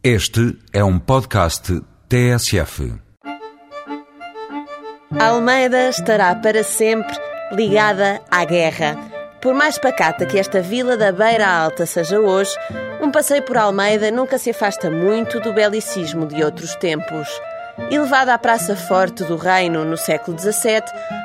Este é um podcast TSF. Almeida estará para sempre ligada à guerra. Por mais pacata que esta vila da Beira Alta seja hoje, um passeio por Almeida nunca se afasta muito do belicismo de outros tempos. Elevada à Praça Forte do Reino no século XVII,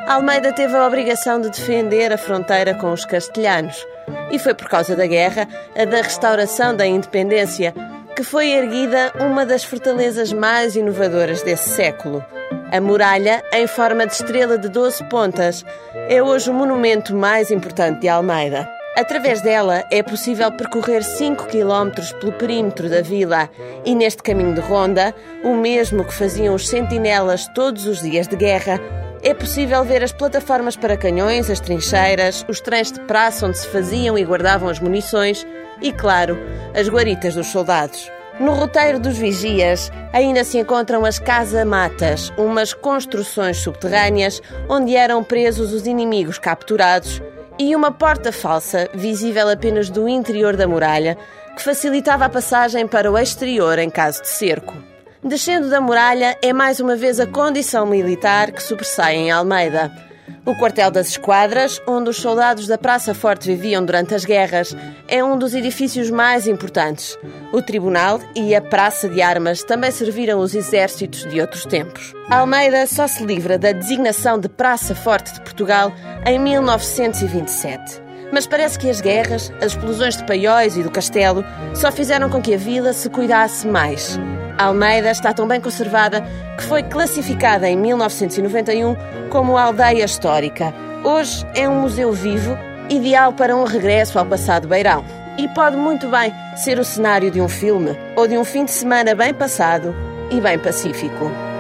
Almeida teve a obrigação de defender a fronteira com os castelhanos. E foi por causa da guerra, a da restauração da independência, que foi erguida uma das fortalezas mais inovadoras desse século. A muralha, em forma de estrela de 12 pontas, é hoje o monumento mais importante de Almeida. Através dela é possível percorrer 5 km pelo perímetro da vila e neste caminho de ronda, o mesmo que faziam os sentinelas todos os dias de guerra, é possível ver as plataformas para canhões, as trincheiras, os trens de praça onde se faziam e guardavam as munições e, claro, as guaritas dos soldados. No roteiro dos vigias ainda se encontram as casa-matas, umas construções subterrâneas onde eram presos os inimigos capturados, e uma porta falsa, visível apenas do interior da muralha, que facilitava a passagem para o exterior em caso de cerco. Descendo da muralha é mais uma vez a condição militar que sobressai em Almeida. O quartel das esquadras, onde os soldados da Praça Forte viviam durante as guerras, é um dos edifícios mais importantes. O tribunal e a Praça de Armas também serviram os exércitos de outros tempos. Almeida só se livra da designação de Praça Forte de Portugal em 1927. Mas parece que as guerras, as explosões de paióis e do castelo só fizeram com que a vila se cuidasse mais. Almeida está tão bem conservada que foi classificada em 1991 como aldeia histórica. Hoje é um museu vivo, ideal para um regresso ao passado beirão. E pode muito bem ser o cenário de um filme ou de um fim de semana bem passado e bem pacífico.